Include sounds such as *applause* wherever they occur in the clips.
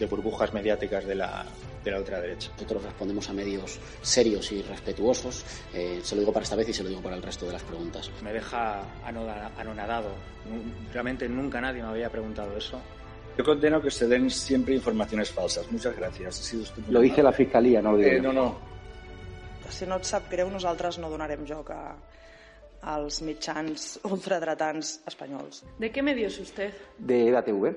de burbujas mediáticas de la, de la ultraderecha. Nosotros respondemos a medios serios y respetuosos. Eh, se lo digo para esta vez y se lo digo para el resto de las preguntas. Me deja anonadado. Realmente nunca nadie me había preguntado eso. Yo condeno que se den siempre informaciones falsas. Muchas gracias. Ha sido lo dice la Fiscalía, no lo digo eh, No, no. Si no et sap greu, nosaltres no donarem joc a, als mitjans ultradretans espanyols. ¿De qué medios usted? De EDATV.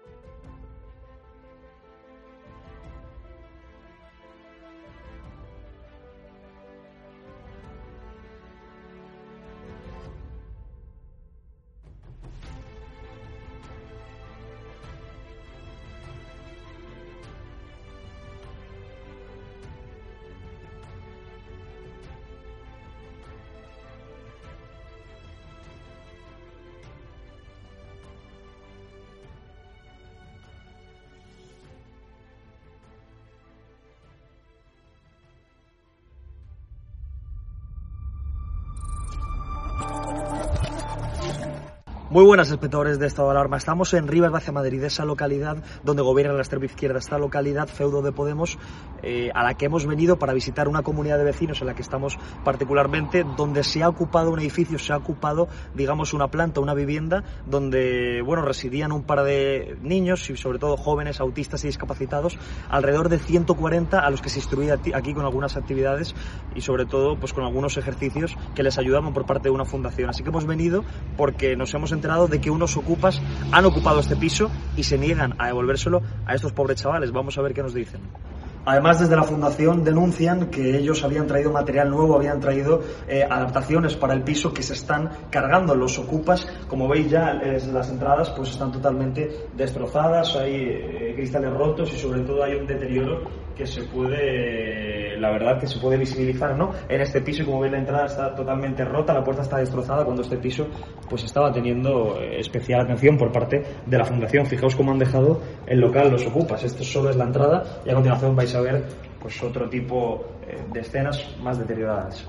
Muy buenas, espectadores de Estado de Alarma. Estamos en Rivas Vacia Madrid, esa localidad donde gobierna la extrema izquierda, esta localidad feudo de Podemos, eh, a la que hemos venido para visitar una comunidad de vecinos en la que estamos particularmente, donde se ha ocupado un edificio, se ha ocupado, digamos, una planta, una vivienda, donde, bueno, residían un par de niños y sobre todo jóvenes, autistas y discapacitados, alrededor de 140 a los que se instruía aquí con algunas actividades y sobre todo, pues con algunos ejercicios que les ayudaban por parte de una fundación. Así que hemos venido porque nos hemos enterado de que unos ocupas han ocupado este piso y se niegan a devolvérselo a estos pobres chavales. Vamos a ver qué nos dicen. Además, desde la Fundación denuncian que ellos habían traído material nuevo, habían traído eh, adaptaciones para el piso que se están cargando. Los ocupas, como veis ya, las entradas pues están totalmente destrozadas, hay eh, cristales rotos y sobre todo hay un deterioro que se puede, la verdad, que se puede visibilizar, ¿no? En este piso, como veis, la entrada está totalmente rota, la puerta está destrozada cuando este piso pues estaba teniendo eh, especial atención por parte de la Fundación. Fijaos cómo han dejado el local los ocupas. Esto solo es la entrada y a continuación vais a ver pues otro tipo eh, de escenas más deterioradas.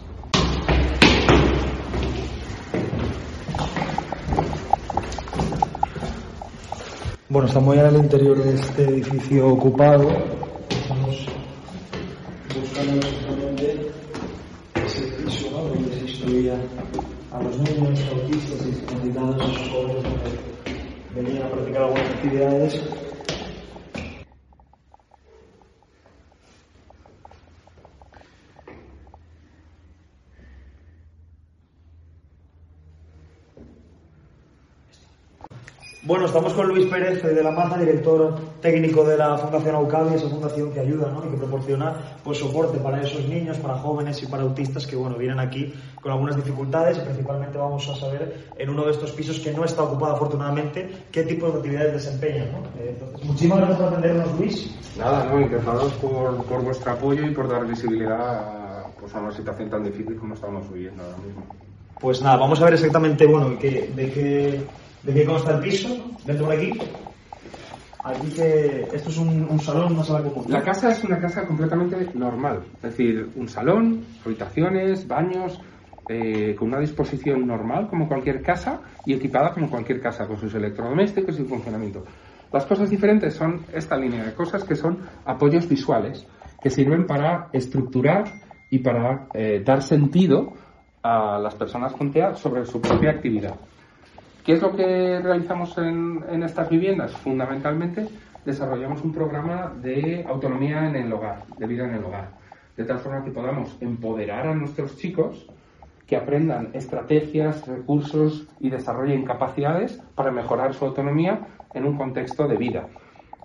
Bueno, estamos ya en el interior de este edificio ocupado. Niños autistas y discapacitados, jóvenes venían a practicar algunas actividades Bueno, estamos con Luis Pérez de la Maza, director técnico de la Fundación Aucavi, esa fundación que ayuda ¿no? y que proporciona pues, soporte para esos niños, para jóvenes y para autistas que bueno, vienen aquí con algunas dificultades y principalmente vamos a saber en uno de estos pisos que no está ocupado afortunadamente qué tipo de actividades desempeñan. ¿no? Eh, Entonces, muchísimas gracias por atendernos, Luis. Nada, muy encantados por, por vuestro apoyo y por dar visibilidad a pues a una situación tan difícil como estamos viviendo ahora mismo. Pues nada, vamos a ver exactamente, bueno, de qué, de qué, de qué consta el piso, dentro de aquí. Aquí que esto es un, un salón, una sala común. La casa es una casa completamente normal, es decir, un salón, habitaciones, baños, eh, con una disposición normal como cualquier casa y equipada como cualquier casa con sus electrodomésticos y funcionamiento. Las cosas diferentes son esta línea de cosas que son apoyos visuales que sirven para estructurar y para eh, dar sentido a las personas con TEA sobre su propia actividad. ¿Qué es lo que realizamos en, en estas viviendas? Fundamentalmente desarrollamos un programa de autonomía en el hogar, de vida en el hogar, de tal forma que podamos empoderar a nuestros chicos que aprendan estrategias, recursos y desarrollen capacidades para mejorar su autonomía en un contexto de vida.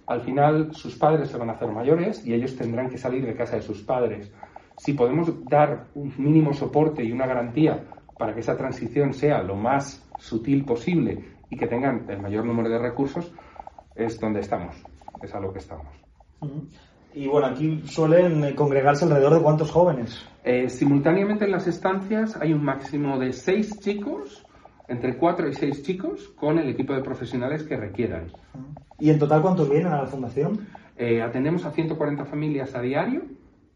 Al final, sus padres se van a hacer mayores y ellos tendrán que salir de casa de sus padres. Si podemos dar un mínimo soporte y una garantía para que esa transición sea lo más sutil posible y que tengan el mayor número de recursos, es donde estamos, es a lo que estamos. Y bueno, aquí suelen eh, congregarse alrededor de cuántos jóvenes. Eh, simultáneamente en las estancias hay un máximo de seis chicos, entre cuatro y seis chicos, con el equipo de profesionales que requieran. ¿Y en total cuántos vienen a la fundación? Eh, atendemos a 140 familias a diario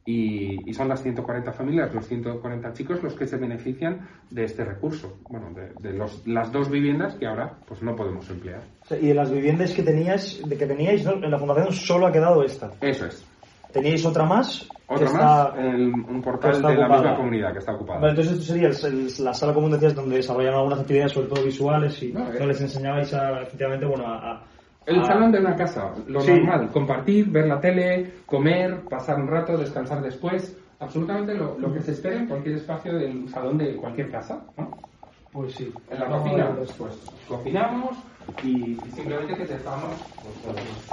y, y son las 140 familias, los 140 chicos los que se benefician de este recurso, bueno, de, de los- las dos viviendas que ahora pues no podemos emplear. Y de las viviendas que teníais, de que teníais ¿no? en la fundación solo ha quedado esta. Eso es. ¿Teníais otra más? que Otra está- más, el- un portal que está de la ocupada. misma comunidad que está ocupada. Entonces esto sería el- el- la sala común, decías, donde desarrollaban algunas actividades, sobre todo visuales, y No, eh. les enseñabais a, efectivamente, bueno, a... El a- salón de una casa, lo Sí. normal, compartir, ver la tele, comer, pasar un rato, descansar después, absolutamente lo, lo que se espera en cualquier espacio del salón de cualquier casa, ¿no? Pues sí. En la cocina, ver. pues, cocinamos y, y simplemente que dejamos pues,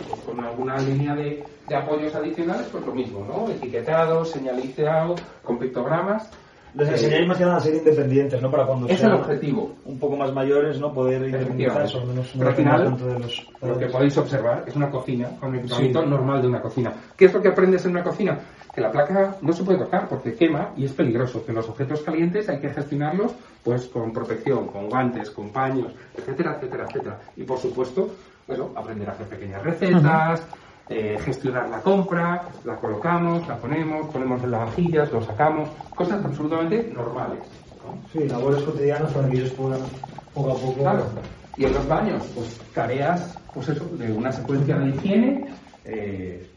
pues, con alguna línea de, de apoyos adicionales, pues lo mismo, ¿no? Etiquetado, señalizado, con pictogramas. Les Eh, enseñáis más que nada a ser independientes, ¿no? Para cuando Es el objetivo. un poco más mayores, ¿no? Poder independizarse, menos no Pero al final, de los lo que podéis observar es una cocina con el equipamiento Sí. normal de una cocina. ¿Qué es lo que aprendes en una cocina? Que la placa no se puede tocar porque quema y es peligroso. Que los objetos calientes hay que gestionarlos pues con protección, con guantes, con paños, etcétera, etcétera, etcétera. Y por supuesto, bueno, aprender a hacer pequeñas recetas, eh, gestionar la compra, la colocamos, la ponemos, ponemos en las vajillas, lo sacamos, cosas absolutamente normales. ¿no? Sí, labores cotidianas para que ellos puedan poco a poco... Claro. Y en los baños, pues tareas, pues eso, de una secuencia de higiene. eh,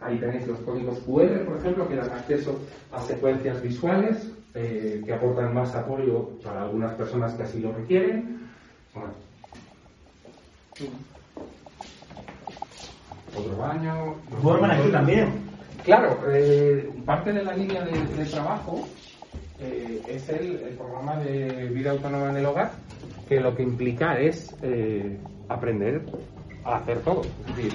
ahí tenéis los códigos QR, por ejemplo, que dan acceso a secuencias visuales eh, que aportan más apoyo para algunas personas que así lo requieren. Bueno. Otro baño. Duermen aquí también. Claro, eh, parte de la línea de, de trabajo eh, es el, el programa de vida autónoma en el hogar, que lo que implica es eh, aprender a hacer todo. Es decir,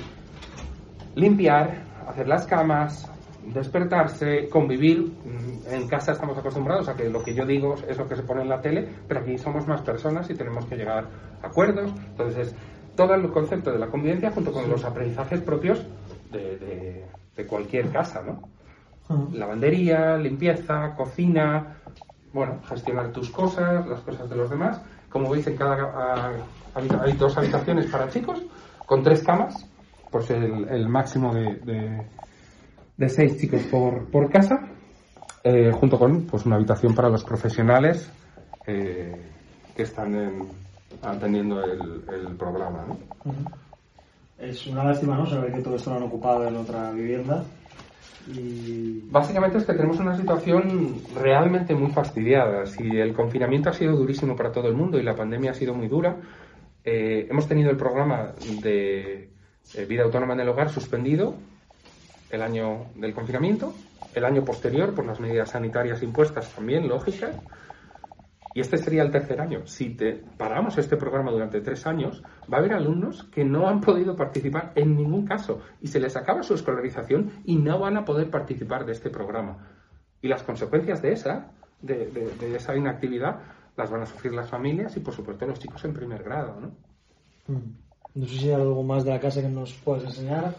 limpiar, hacer las camas, despertarse, convivir. Mm, En casa estamos acostumbrados a que lo que yo digo es lo que se pone en la tele, pero aquí somos más personas y tenemos que llegar a acuerdos. Entonces, todo el concepto de la convivencia junto con los aprendizajes propios de, de- de cualquier casa, ¿no? Lavandería, limpieza, cocina, bueno, gestionar tus cosas, las cosas de los demás. Como veis, en cada ah, hay dos habitaciones para chicos, con tres camas, pues el, el máximo de, de, de seis chicos por, por casa, eh, junto con pues una habitación para los profesionales eh, que están en- atendiendo el, el programa, ¿no? Es una lástima, ¿no? Saber que todo esto lo han ocupado en otra vivienda. Y... Básicamente es que tenemos una situación realmente muy fastidiada. Si el confinamiento ha sido durísimo para todo el mundo y la pandemia ha sido muy dura, eh, hemos tenido el programa de eh, vida autónoma en el hogar suspendido el año del confinamiento, el año posterior por las medidas sanitarias impuestas también, lógicas, y este sería el tercer año. Si te paramos este programa durante tres años, va a haber alumnos que no han podido participar en ningún caso y se les acaba su escolarización y no van a poder participar de este programa. Y las consecuencias de esa, de, esa inactividad, las van a sufrir las familias y, por supuesto, los chicos en primer grado, ¿no? Mm. No sé si hay algo más de la casa que nos puedas enseñar.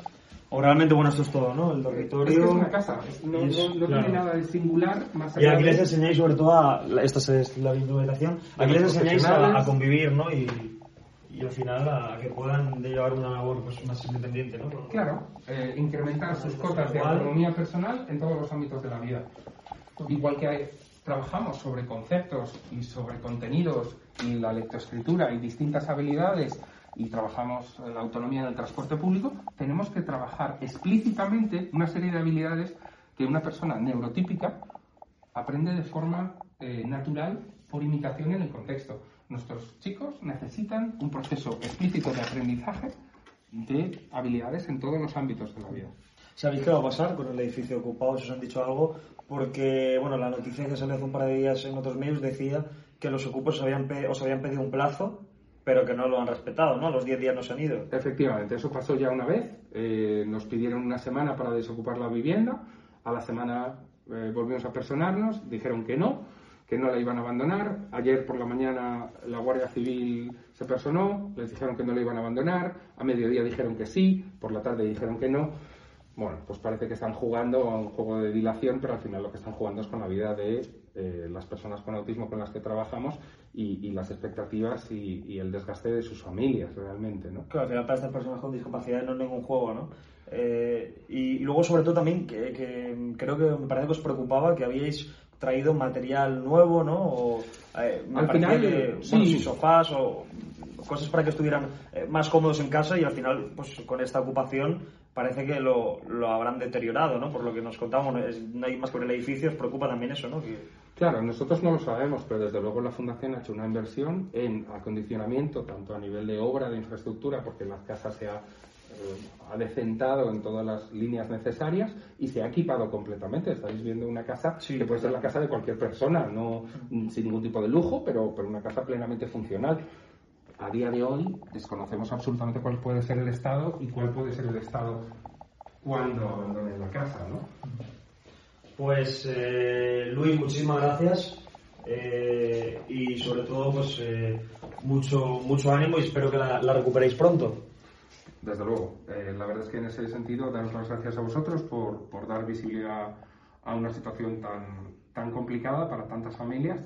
O realmente, bueno, esto es todo, ¿no? El dormitorio. Es que es una casa, no, y es- no- no claro. tiene nada de singular más Y allá aquí de- les enseñáis sobre todo a... Esta es la habitación. Aquí les enseñáis a, a convivir, ¿no? Y, y al final a que puedan llevar una labor pues, más independiente, ¿no? Claro, eh, incrementar sus cotas de autonomía personal en todos los ámbitos de la vida. Igual que hay- trabajamos sobre conceptos y sobre contenidos y la lectoescritura y distintas habilidades y trabajamos la autonomía en el transporte público, tenemos que trabajar explícitamente una serie de habilidades que una persona neurotípica aprende de forma eh, natural por imitación en el contexto. Nuestros chicos necesitan un proceso explícito de aprendizaje de habilidades en todos los ámbitos de la vida. ¿Sabéis qué va a pasar con el edificio ocupado? Si os han dicho algo, porque bueno, la noticia que salió hace un par de días en otros medios decía que los ocupos os habían pedido un plazo, pero que no lo han respetado, ¿no? Los 10 días no se han ido. Efectivamente, eso pasó ya una vez. Eh, nos pidieron una semana para desocupar la vivienda. A la semana eh, volvimos a personarnos, dijeron que no, que no la iban a abandonar. Ayer por la mañana la Guardia Civil se personó, les dijeron que no la iban a abandonar. A mediodía dijeron que sí, por la tarde dijeron que no. Bueno, pues parece que están jugando a un juego de dilación, pero al final lo que están jugando es con la vida de eh, las personas con autismo con las que trabajamos y, y las expectativas y, y el desgaste de sus familias realmente, ¿no? Claro, al final para estas personas con discapacidad no es ningún juego, ¿no? Eh, y luego, sobre todo, también que, que creo que me parece que os preocupaba que habíais traído material nuevo, ¿no? O, eh, Al final, que, eh, bueno, sí. sí, sofás o cosas para que estuvieran eh, más cómodos en casa y al final, pues con esta ocupación parece que lo, lo habrán deteriorado, ¿no? Por lo que nos contamos, no, hay más que el edificio, os preocupa también eso, ¿no? Que, Claro, nosotros no lo sabemos, pero desde luego la Fundación ha hecho una inversión en acondicionamiento, tanto a nivel de obra, de infraestructura, porque la casa se ha, eh, ha decentado en todas las líneas necesarias y se ha equipado completamente. Estáis viendo una casa que puede ser la casa de cualquier persona, no mm, sin ningún tipo de lujo, pero, pero una casa plenamente funcional. A día de hoy desconocemos absolutamente cuál puede ser el estado y cuál puede ser el estado cuando abandonen la casa, ¿no? Pues eh, Luis, muchísimas gracias eh, y sobre todo pues eh, mucho mucho ánimo y espero que la, la recuperéis pronto. Desde luego. Eh, la verdad es que en ese sentido, daros las gracias a vosotros por, por dar visibilidad a una situación tan, tan complicada para tantas familias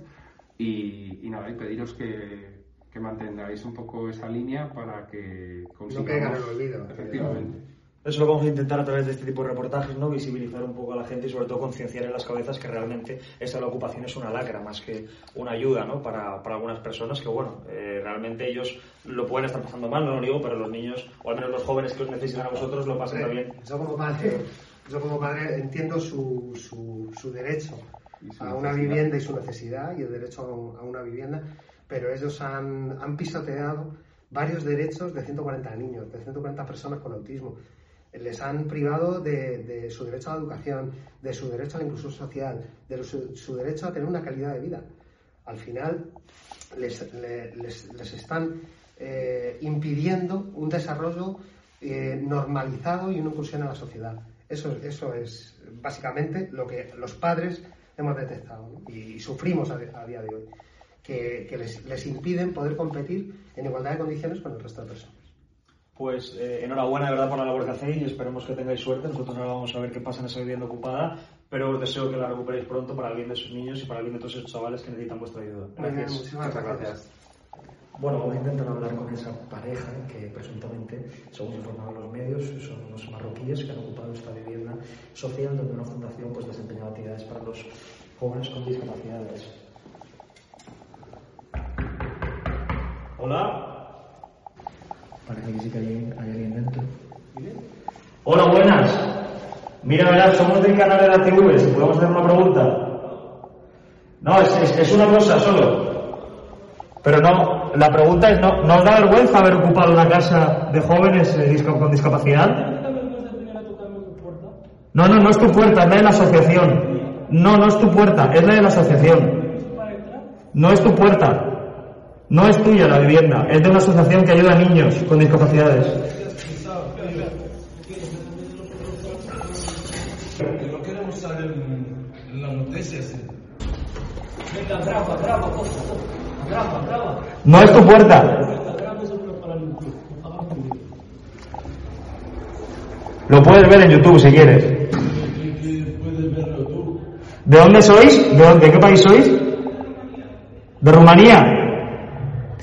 y, y nada, y pediros que, que mantengáis un poco esa línea para que consigamos... caigan en el olvido. Efectivamente. Eso lo vamos a intentar a través de este tipo de reportajes, ¿no? Visibilizar un poco a la gente y sobre todo concienciar en las cabezas que realmente esta la ocupación es una lacra más que una ayuda, ¿no? Para, para algunas personas que, bueno, eh, realmente ellos lo pueden estar pasando mal, no lo digo, pero los niños, o al menos los jóvenes que os necesitan a vosotros, lo pasan también. Yo como padre, yo como padre entiendo su, su, su derecho su a una necesidad. vivienda y su necesidad y el derecho a, un- a una vivienda, pero ellos han, han pisoteado varios derechos de 140 niños, de 140 personas con autismo. Les han privado de, su derecho a la educación, de su derecho a la inclusión social, de su, derecho a tener una calidad de vida. Al final les, le- les, les están eh, impidiendo un desarrollo eh, normalizado y una inclusión en la sociedad. Eso, es básicamente lo que los padres hemos detectado y, sufrimos a, a día de hoy, que, que les, les impiden poder competir en igualdad de condiciones con el resto de personas. Pues eh, enhorabuena de verdad por la labor que hacéis y esperemos que tengáis suerte. Nosotros ahora vamos a ver qué pasa en esa vivienda ocupada, pero os deseo que la recuperéis pronto para el bien de sus niños y para el bien de todos esos chavales que necesitan vuestra ayuda. Bien, muchísimas gracias. Bueno, vamos a intentar hablar con esa pareja que presuntamente, según informaban los medios, son unos marroquíes que han ocupado esta vivienda social donde una fundación pues desempeñaba actividades para los jóvenes con discapacidades. Hola. Hola, buenas. Mira, somos del canal de la TV, si podemos hacer una pregunta. No, es, es, es una cosa solo. Pero no, la pregunta es, ¿no, ¿no os da vergüenza haber ocupado una casa de jóvenes eh, con discapacidad? No, no, no es tu puerta, es la de la asociación. No, no es tu puerta, es la de la asociación. No es tu puerta. No es tuya la vivienda, es de una asociación que ayuda a niños con discapacidades. No queremos en, las noticias. Venga, graba, graba, por favor. Graba, graba. No es tu puerta. Lo puedes ver en YouTube si quieres. ¿De dónde sois? ¿De, dónde- de qué país sois? ¿De Rumanía?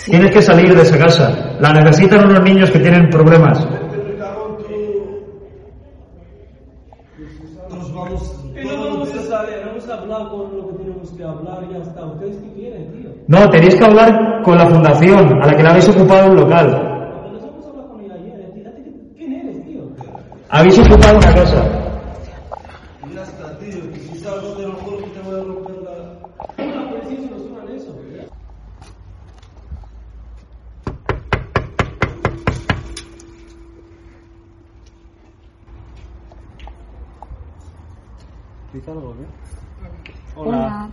Tienes que salir de esa casa. La necesitan unos niños que tienen problemas. No tenéis que hablar con la fundación a la que le habéis ocupado un local. Habéis ocupado una casa. Hola.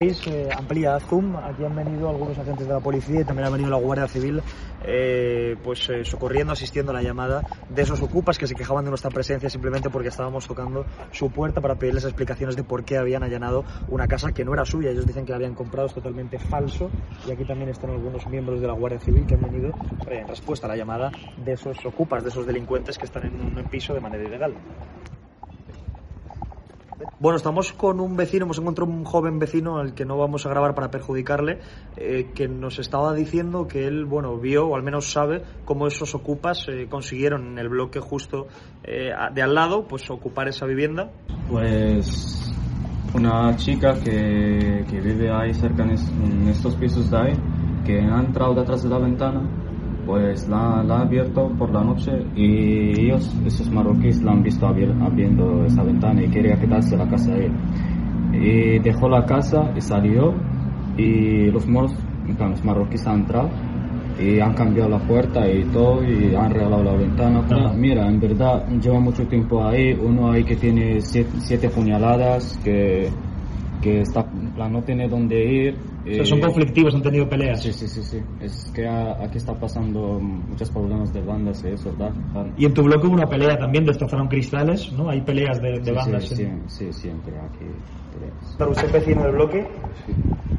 Veis, eh, amplía Zoom, aquí han venido algunos agentes de la policía y también ha venido la Guardia Civil eh, pues eh, socorriendo, asistiendo a la llamada de esos ocupas que se quejaban de nuestra presencia simplemente porque estábamos tocando su puerta para pedirles explicaciones de por qué habían allanado una casa que no era suya. Ellos dicen que la habían comprado, es totalmente falso y aquí también están algunos miembros de la Guardia Civil que han venido eh, en respuesta a la llamada de esos ocupas, de esos delincuentes que están en un piso de manera ilegal. Bueno, estamos con un vecino, hemos encontrado un joven vecino al que no vamos a grabar para perjudicarle, eh, que nos estaba diciendo que él, bueno, vio o al menos sabe cómo esos ocupas eh, consiguieron en el bloque justo eh, de al lado, pues ocupar esa vivienda. Pues una chica que, que vive ahí cerca en, en estos pisos de ahí, que ha entrado detrás de la ventana, pues la, la ha abierto por la noche y ellos, esos marroquíes, la han visto abier- abriendo esa ventana y quería quedarse la casa de él. Y dejó la casa y salió y los moros, los marroquíes han entrado y han cambiado la puerta y todo y han regalado la ventana. Mira, mira, en verdad lleva mucho tiempo ahí, uno ahí que tiene siete, siete puñaladas, que, que está, plan, no tiene dónde ir. O sea, son eh, conflictivos, han tenido peleas. Sí, sí, sí, sí. Es que a- aquí está pasando muchos problemas de bandas y eso, ¿verdad? Y en tu bloque hubo una pelea también, destrozaron cristales, ¿no? Hay peleas de, de Sí, bandas. Sí, sí. sí, siempre aquí. Para usted vecino del bloque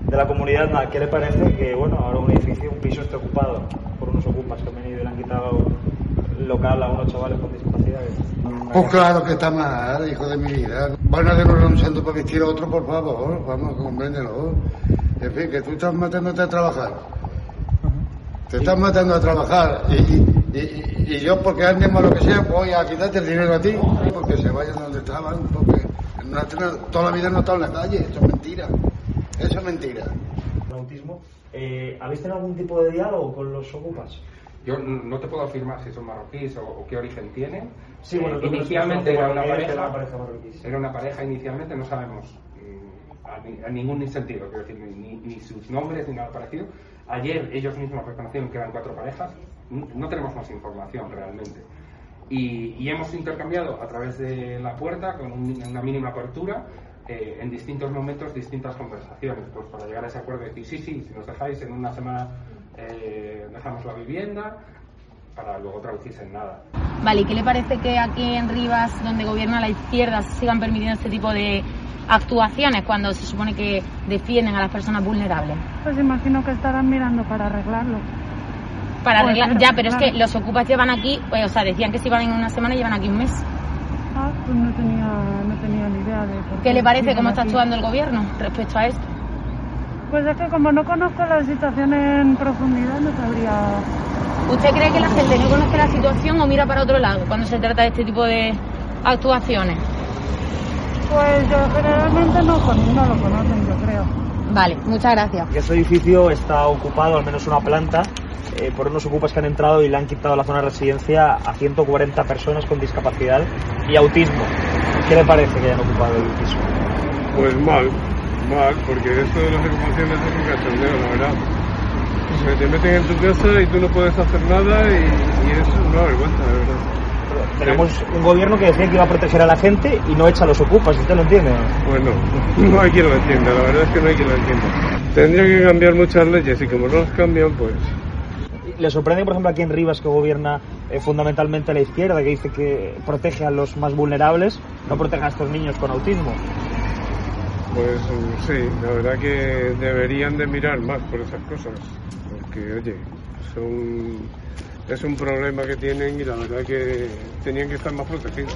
de la comunidad, ¿qué le parece que bueno ahora un edificio, un piso esté ocupado por unos ocupas que han venido y le han quitado el local a unos chavales con discapacidad? Pues claro que está mal, hijo de mi vida. Van a devolver un santo para vestir a otro, por favor. Vamos, compréndelo. En fin, que tú estás matándote a trabajar. Te estás matando a trabajar. Y, y, y- y yo, porque alguien más lo que sea, voy a quitarte el dinero a ti. Porque se vayan donde estaban. Porque no, toda la vida no he estado en la calle. Eso es mentira. Eso es mentira. El autismo, eh, ¿habéis tenido algún tipo de diálogo con los ocupas? Yo no te puedo afirmar si son marroquíes o, o qué origen tienen. Sí, bueno, Eh, inicialmente era una pareja. era una pareja marroquí. Era una pareja inicialmente, no sabemos mm, a, ni- a ningún sentido, quiero decir, ni, ni- sus nombres ni nada parecido. Ayer ellos mismos reconocieron que eran cuatro parejas. No tenemos más información realmente. Y, y hemos intercambiado a través de la puerta, con un- una mínima apertura, eh, en distintos momentos distintas conversaciones, pues para llegar a ese acuerdo de decir, sí, sí, si nos dejáis en una semana eh, dejamos la vivienda, para luego traducirse en nada. Vale, ¿y qué le parece que aquí en Rivas, donde gobierna la izquierda, se sigan permitiendo este tipo de actuaciones cuando se supone que defienden a las personas vulnerables? Pues imagino que estarán mirando para arreglarlo. Para Pues, arreglar, ya, pero es que los ocupas llevan aquí, pues, o sea, decían que si iban en una semana llevan aquí un mes. Ah, pues no tenía, no tenía ni idea de por ¿Qué le parece cómo está aquí. actuando el gobierno respecto a esto? Pues es que como no conozco la situación en profundidad, no sabría. ¿Usted cree que la gente no conoce la situación o mira para otro lado cuando se trata de este tipo de actuaciones? Pues yo generalmente no, con- no lo conocen, yo creo. Vale, muchas gracias. Este edificio está ocupado, al menos una planta, eh, por unos ocupas que han entrado y le han quitado la zona de residencia a 140 personas con discapacidad y autismo. ¿Qué le parece que hayan ocupado el piso? Pues mal, mal, porque esto de las ocupaciones es un cachondeo, la verdad. Que te meten en tu casa y tú no puedes hacer nada y, y es una vergüenza, de verdad. Tenemos un gobierno que decía que iba a proteger a la gente y no echa a los ocupas, ¿usted lo entiende? Pues no, *laughs* no hay quien lo entienda, la verdad es que no hay quien lo entienda. Tendría que cambiar muchas leyes y como no las cambian, pues ¿Le sorprende, por ejemplo, aquí en Rivas que gobierna eh, fundamentalmente la izquierda, que dice que protege a los más vulnerables, no protege a estos niños con autismo? Pues mm, sí, la verdad que deberían de mirar más por esas cosas, porque oye, es un problema que tienen y la verdad que tenían que estar más protegidos.